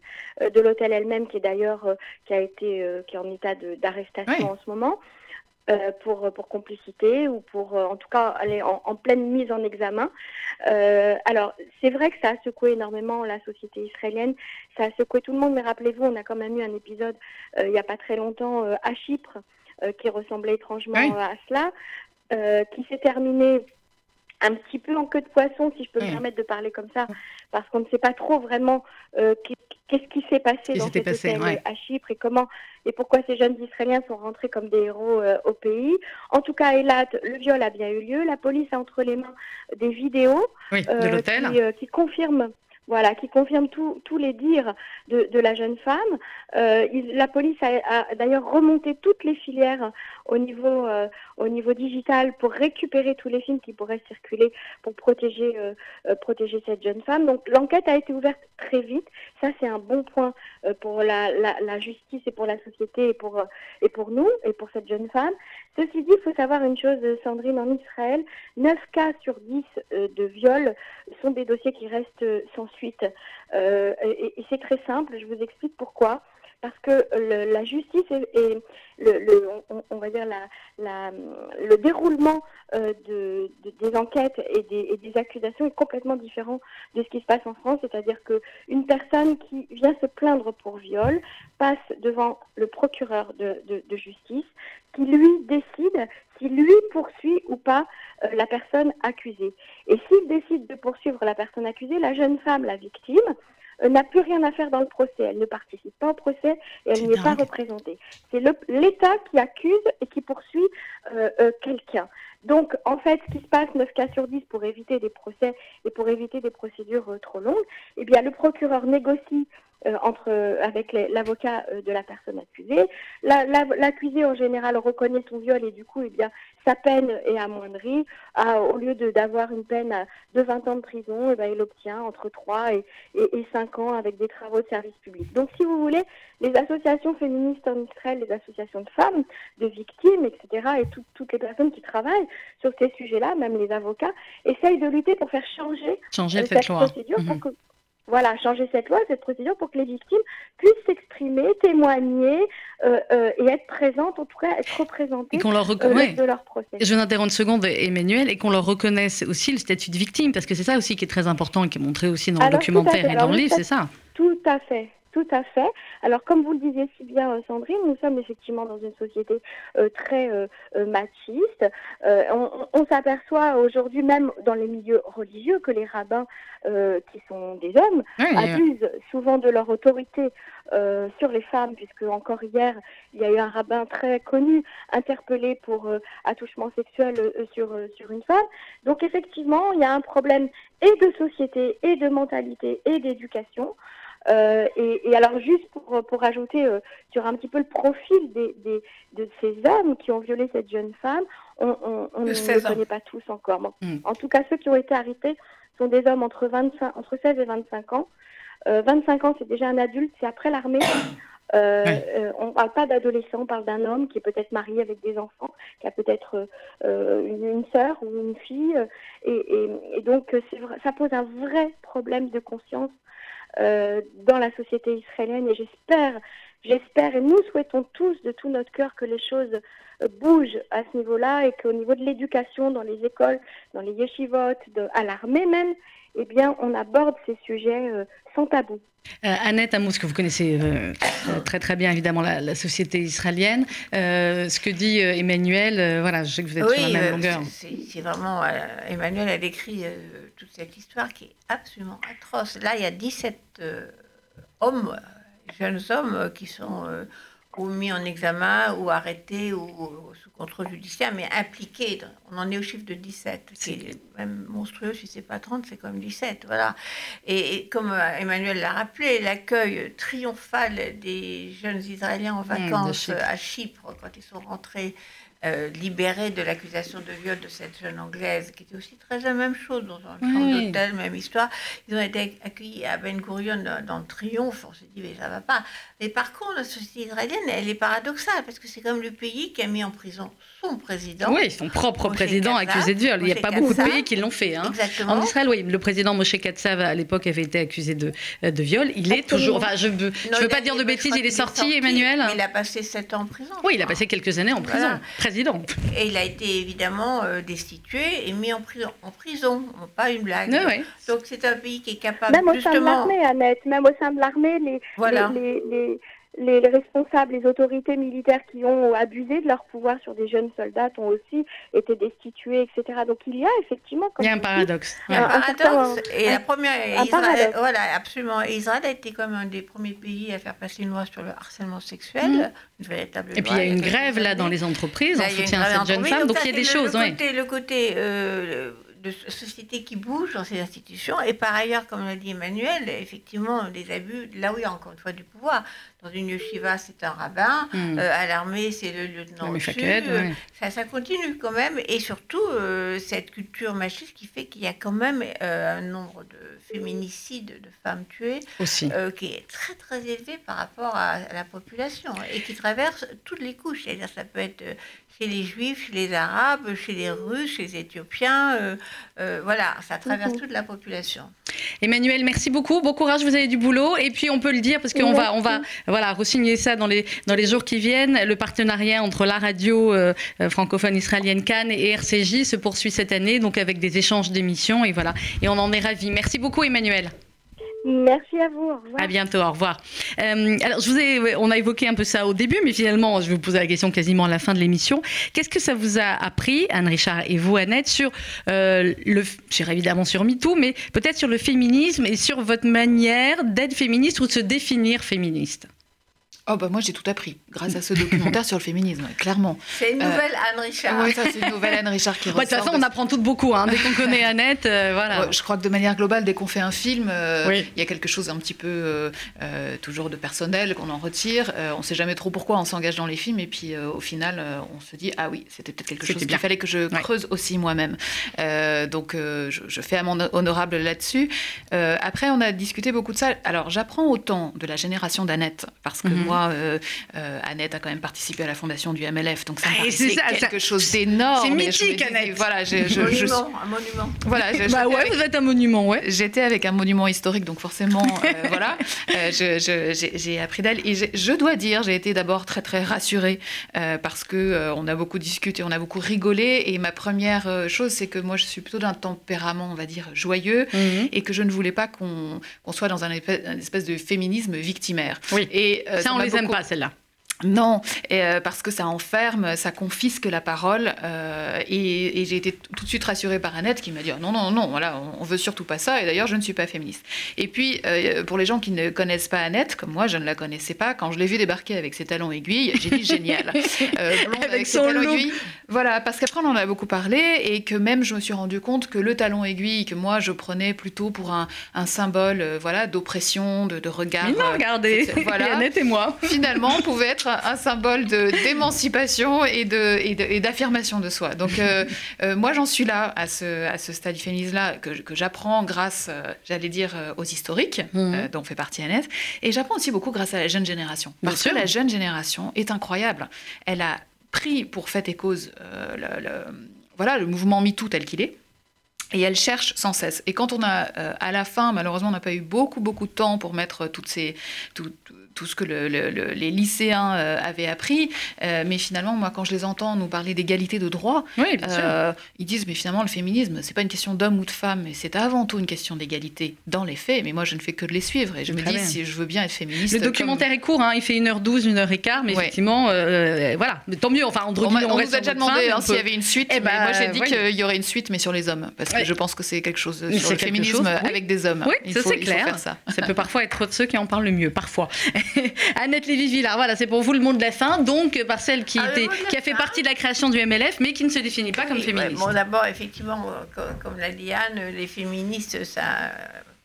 de l'hôtel elle-même, qui est d'ailleurs qui a été qui est en état d'arrestation en ce moment. Euh, pour, pour complicité ou pour euh, en tout cas aller en, pleine mise en examen. Euh, alors c'est vrai que ça a secoué énormément la société israélienne, ça a secoué tout le monde, mais rappelez-vous, on a quand même eu un épisode il n'y a pas très longtemps à Chypre qui ressemblait étrangement à cela, qui s'est terminé un petit peu en queue de poisson, si je peux me permettre de parler comme ça, parce qu'on ne sait pas trop vraiment euh, qu'est-ce qui s'est passé dans cet hôtel à Chypre et comment et pourquoi ces jeunes Israéliens sont rentrés comme des héros euh, au pays. En tout cas, Elat, le viol a bien eu lieu. La police a entre les mains des vidéos de qui, qui confirment voilà, qui confirme tous les dires de, la jeune femme. Euh, la police a, d'ailleurs remonté toutes les filières au niveau, euh, au niveau digital pour récupérer tous les films qui pourraient circuler pour protéger, euh, protéger cette jeune femme. Donc l'enquête a été ouverte très vite. Ça, c'est un bon point pour la, la, justice et pour la société et pour, et pour nous et pour cette jeune femme. Ceci dit, il faut savoir une chose, Sandrine, en Israël, 9 cas sur 10 de viols sont des dossiers qui restent sans Euh, et, c'est très simple, je vous explique pourquoi parce que la justice et, le, on, va dire le déroulement euh, de, des enquêtes et des, accusations est complètement différent de ce qui se passe en France, c'est-à-dire que une personne qui vient se plaindre pour viol passe devant le procureur de, justice, qui lui décide s'il lui poursuit ou pas euh, la personne accusée. Et s'il décide de poursuivre la personne accusée, la jeune femme, la victime, n'a plus rien à faire dans le procès. Elle ne participe pas au procès et elle n'y est pas représentée. C'est l'État qui accuse et qui poursuit euh, euh, quelqu'un. Donc, en fait, ce qui se passe 9 cas sur 10 pour éviter des procès et pour éviter des procédures trop longues, eh bien, le procureur négocie euh, entre, avec l'avocat euh, de la personne accusée. L'accusé, en général, reconnaît son viol et du coup, eh bien, sa peine est amoindrie. au lieu d'avoir une peine de 20 ans de prison, eh bien, il obtient entre 3 et, et, 5 ans avec des travaux de service public. Donc, si vous voulez, les associations féministes en Israël, les associations de femmes, de victimes, etc., et toutes les personnes qui travaillent sur ces sujets-là, même les avocats, essayent de lutter pour faire changer, changer euh, cette, procédure pour mhm. voilà, changer cette loi, cette procédure pour que les victimes puissent s'exprimer, témoigner euh, euh, et être présentes, en tout cas être représentées et qu'on leur euh, de leur procès. Je vais interrompre une seconde, Emmanuel, et qu'on leur reconnaisse aussi le statut de victime, parce que c'est ça aussi qui est très important et qui est montré aussi dans le documentaire et dans le livre, c'est ça Tout à fait. Tout à fait. Alors, comme vous le disiez si bien, euh, Sandrine, nous sommes effectivement dans une société euh, très euh, machiste. on, s'aperçoit aujourd'hui, même dans les milieux religieux, que les rabbins, qui sont des hommes, abusent souvent de leur autorité sur les femmes, puisque encore hier, il y a eu un rabbin très connu interpellé pour attouchement sexuel sur, sur une femme. Donc, effectivement, il y a un problème et de société, et de mentalité, et d'éducation. Euh, et, alors juste pour, pour ajouter euh, sur un petit peu le profil des, de ces hommes qui ont violé cette jeune femme, on, ne les connaît pas tous encore. Hmm. En tout cas, ceux qui ont été arrêtés sont des hommes entre, 25, entre 16 et 25 ans. 25 euh, ans, c'est déjà un adulte, c'est après l'armée. on ne parle pas d'adolescent, on parle d'un homme qui est peut-être marié avec des enfants, qui a peut-être une, une, sœur ou une fille. Et, et donc, ça pose un vrai problème de conscience euh, dans la société israélienne et j'espère, j'espère et nous souhaitons tous de tout notre cœur que les choses euh, bougent à ce niveau-là et qu'au niveau de l'éducation, dans les écoles, dans les yeshivot, à l'armée même, eh bien, on aborde ces sujets euh, sans tabou. Euh, Annette Amos, que vous connaissez euh, très très bien évidemment la, société israélienne, ce que dit Emmanuel, voilà, je sais que vous êtes sur la même longueur. C'est vraiment, Emmanuel a décrit toute cette histoire qui est absolument atroce. Là, il y a 17 hommes, jeunes hommes, qui sont ou mis en examen ou arrêtés ou, sous contrôle judiciaire, mais impliqués. On en est au chiffre de 17, qui est même monstrueux si c'est pas 30, c'est comme 17. Voilà. Et, comme euh, Emmanuel l'a rappelé, l'accueil triomphal des jeunes Israéliens en mmh, vacances à Chypre, quand ils sont rentrés euh, libérés de l'accusation de viol de cette jeune anglaise, qui était aussi très la même chose dans un champ d'hôtel, même histoire. Ils ont été accueillis à Ben Gurion dans, le triomphe. On s'est dit, mais ça va pas. Mais par contre, la société israélienne, elle est paradoxale, parce que c'est comme le pays qui a mis en prison son président. Oui, son propre président accusé de viol. Il n'y a pas beaucoup de pays qui l'ont fait. Hein. En Israël, oui, le président Moshe Katsav, à l'époque, avait été accusé de, de viol. Il est toujours. Enfin, je ne veux, je veux pas dire de bêtises, il est sorti, Emmanuel. il a passé sept ans en prison. Oui, il a passé quelques années en prison. Président. Et il a été évidemment euh, destitué et mis en prison. En prison, pas une blague. Donc c'est un pays qui est capable même au sein de l'armée, Annette, même au sein de l'armée, les, les, les, responsables, les autorités militaires qui ont abusé de leur pouvoir sur des jeunes soldats ont aussi été destitués, etc. Donc il y a effectivement... il y a un paradoxe. Un, paradoxe. Et la première... Israël, voilà, absolument. Israël a été comme un des premiers pays à faire passer une loi sur le harcèlement sexuel. Mmh. Une véritable Et puis il y a une grève là dans les entreprises en soutien à cette jeune femme. Donc il y a des choses. Le côté, le côté euh, de société qui bouge dans ces institutions. Et par ailleurs, comme l'a dit Emmanuel, effectivement, des abus, là où il y a encore une fois du pouvoir. Dans une yeshiva, c'est un rabbin. Hmm. Euh, à l'armée, c'est le lieutenant. Le ça, ça continue quand même. Et surtout, euh, cette culture machiste qui fait qu'il y a quand même euh, un nombre de féminicides de femmes tuées Aussi. qui est très très élevé par rapport à, la population et qui traverse toutes les couches. C'est-à-dire, ça peut être chez les juifs, chez les arabes, chez les russes, chez les éthiopiens. voilà, ça traverse toute la population. Emmanuel, merci beaucoup. Bon courage, vous avez du boulot. Et puis, on peut le dire, parce qu'on va, on va voilà, re-signer ça dans les, dans les jours qui viennent. Le partenariat entre la radio euh, euh, francophone israélienne Cannes et RCJ se poursuit cette année, donc avec des échanges d'émissions. Et voilà. Et on en est ravis. Merci beaucoup, Emmanuel. Merci à vous. Au revoir. À bientôt. Au revoir. Euh, alors, je vous ai, on a évoqué un peu ça au début, mais finalement, je vais vous poser la question quasiment à la fin de l'émission. Qu'est-ce que ça vous a appris, Anne-Richard et vous, Annette, sur euh, le, j'irai évidemment sur MeToo, mais peut-être sur le féminisme et sur votre manière d'être féministe ou de se définir féministe? Oh bah moi j'ai tout appris grâce à ce documentaire sur le féminisme, clairement. C'est une nouvelle euh, Anne Richard. Oui, ça c'est une nouvelle Anne Richard qui ressort. De toute façon, on apprend tout beaucoup. Hein. Dès qu'on connaît Annette, euh, voilà. je crois que de manière globale, dès qu'on fait un film, euh, il y a quelque chose un petit peu toujours de personnel qu'on en retire. on ne sait jamais trop pourquoi on s'engage dans les films et puis au final, on se dit ah oui, c'était peut-être quelque chose qu'il fallait que je creuse aussi moi-même. donc je, je, fais mon honorable là-dessus. après, on a discuté beaucoup de ça. Alors j'apprends autant de la génération d'Annette parce que mhm. moi euh, euh, Annette a quand même participé à la fondation du MLF, donc ça ah, quelque chose d'énorme. C'est mythique, Annette. Voilà, je, je, monument, un monument. Voilà, bah ouais, vous êtes un monument, ouais. J'étais avec un monument historique, donc forcément, euh, voilà, j'ai appris d'elle. Et je dois dire, j'ai été d'abord très très rassurée parce que on a beaucoup discuté, on a beaucoup rigolé. Et ma première chose, c'est que moi, je suis plutôt d'un tempérament, on va dire, joyeux, mhm. et que je ne voulais pas qu'on soit dans un espèce, de féminisme victimaire. Oui. Et ça, on les aime pas, celle-là. Non, euh, parce que ça enferme, ça confisque la parole. Euh, et, j'ai été tout de suite rassurée par Annette qui m'a dit non, non, non, voilà, on, veut surtout pas ça. Et d'ailleurs, je ne suis pas féministe. Et puis, euh, pour les gens qui ne connaissent pas Annette, comme moi, je ne la connaissais pas. Quand je l'ai vue débarquer avec ses talons aiguilles, j'ai dit génial. blonde avec, ses talons aiguilles. Voilà, parce qu'après on en a beaucoup parlé et que même je me suis rendu compte que le talon aiguille que moi je prenais plutôt pour un, symbole, voilà, d'oppression, de, regard. Mais non, regardez, voilà, Annette et moi. Finalement, pouvait être un symbole d'émancipation et d'affirmation de, de, soi. Donc, euh, euh, moi, j'en suis là, à ce, à ce stade du féminisme-là, que, que j'apprends grâce, euh, j'allais dire, aux historiques, mmh. dont fait partie Annette. Et j'apprends aussi beaucoup grâce à la jeune génération. Parce que la jeune génération est incroyable. Elle a pris pour fait et cause le, voilà, le mouvement MeToo tel qu'il est. Et elle cherche sans cesse. Et quand on a, à la fin, malheureusement, on n'a pas eu beaucoup, beaucoup de temps pour mettre toutes ces, tout ce que les lycéens euh, avaient appris. Euh, mais finalement, moi, quand je les entends nous parler d'égalité de droits, euh, ils disent, mais finalement, le féminisme, c'est pas une question d'homme ou de femme, mais c'est avant tout une question d'égalité dans les faits. Mais moi, je ne fais que de les suivre. Et je me dis, si je veux bien être féministe. Le documentaire est court, hein, il fait 1h12, 1h15, mais effectivement, voilà. Mais tant mieux, enfin, on, on, on, nous a déjà demandé hein, s'il y avait une suite. Et eh ben, moi, j'ai dit qu'il y aurait une suite, mais sur les hommes. Parce que je pense que c'est quelque chose sur le féminisme avec des hommes. Oui, ça c'est clair. Ça. ça peut parfois être ceux qui en parlent le mieux, parfois. Annette Lévy-Villard, voilà, c'est pour vous le mot de la fin, donc par celle qui, ah, était, qui a fait partie de la création du MLF, mais qui ne se définit pas comme féministe. Bon, d'abord, effectivement, comme, l'a dit Anne, les féministes, ça,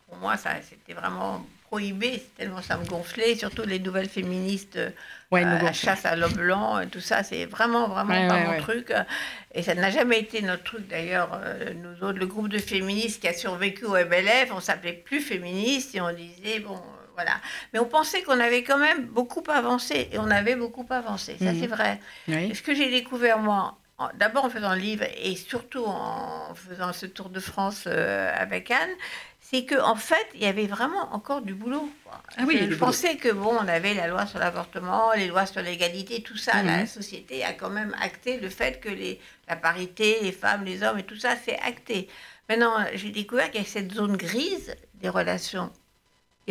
pour moi, ça, c'était vraiment prohibé, tellement ça me gonflait, surtout les nouvelles féministes. Ouais, euh, chasse à l'homme blanc, tout ça, c'est vraiment, vraiment pas mon truc. Et ça n'a jamais été notre truc, d'ailleurs. Euh, nous autres, le groupe de féministes qui a survécu au MLF, on s'appelait plus féministes et on disait, bon, voilà. Mais on pensait qu'on avait quand même beaucoup avancé, et on avait beaucoup avancé, ça c'est mhm. vrai. ce que j'ai découvert, moi, d'abord en faisant le livre, et surtout en faisant ce tour de France euh, avec Anne, c'est qu'en en fait, il y avait vraiment encore du boulot. Ah oui, je pensais que bon, on avait la loi sur l'avortement, les lois sur l'égalité, tout ça. La mhm. société a quand même acté le fait que les, la parité, les femmes, les hommes et tout ça, c'est acté. Maintenant, j'ai découvert qu'il y a cette zone grise des relations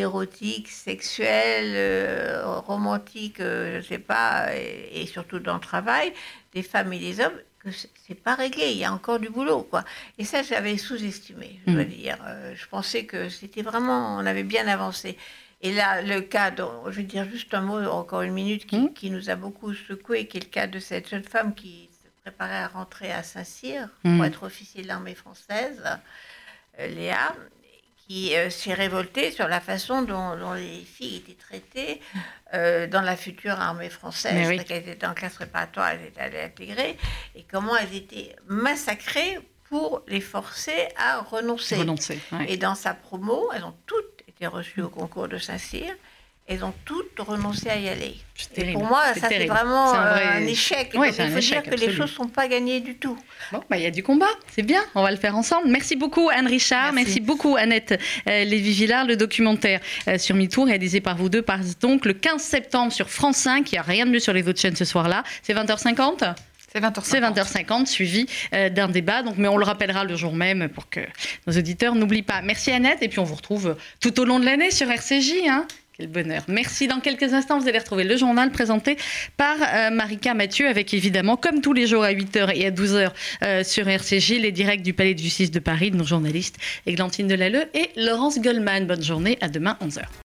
érotique, sexuelle, euh, romantique, je ne sais pas, et, surtout dans le travail, des femmes et des hommes, que c'est pas réglé, il y a encore du boulot, quoi. Et ça, j'avais sous-estimé, je dois mm. dire. je pensais que c'était vraiment, on avait bien avancé. Et là, le cas, dont, je vais dire juste un mot, encore une minute, qui, mm. qui, nous a beaucoup secoué, qui est le cas de cette jeune femme qui se préparait à rentrer à Saint-Cyr pour mm. être officier de l'armée française, euh, Léa, qui euh, s'est révoltée sur la façon dont, les filles étaient traitées euh, dans la future armée française, oui. qu'elles étaient en classe préparatoire, elles étaient allées intégrer, et comment elles étaient massacrées pour les forcer à renoncer. renoncer Et dans sa promo, elles ont toutes reçues au concours de Saint-Cyr, elles ont toutes renoncé à y aller. pour moi, ça c'est vraiment un, échec. il faut dire que les choses ne sont pas gagnées du tout. Bon, bah, il y a du combat, c'est bien, on va le faire ensemble. Merci beaucoup Anne Richard, merci, beaucoup Annette euh, Lévy-Villard. Le documentaire euh, sur MeToo réalisé par vous deux passe donc le 15 septembre sur France 5. Il n'y a rien de mieux sur les autres chaînes ce soir-là. C'est 20h50 c'est 20h50. 20h50, suivi euh, d'un débat. Donc, mais on le rappellera le jour même pour que nos auditeurs n'oublient pas. Merci Annette, et puis on vous retrouve tout au long de l'année sur RCJ. Hein. Quel bonheur. Merci. Dans quelques instants, vous allez retrouver le journal présenté par euh, Marika Mathieu, avec évidemment, comme tous les jours à 8h et à 12h euh, sur RCJ, les directs du Palais de Justice de Paris nos journalistes Églantine Delalleux et Laurence Goldman. Bonne journée, à demain 11h.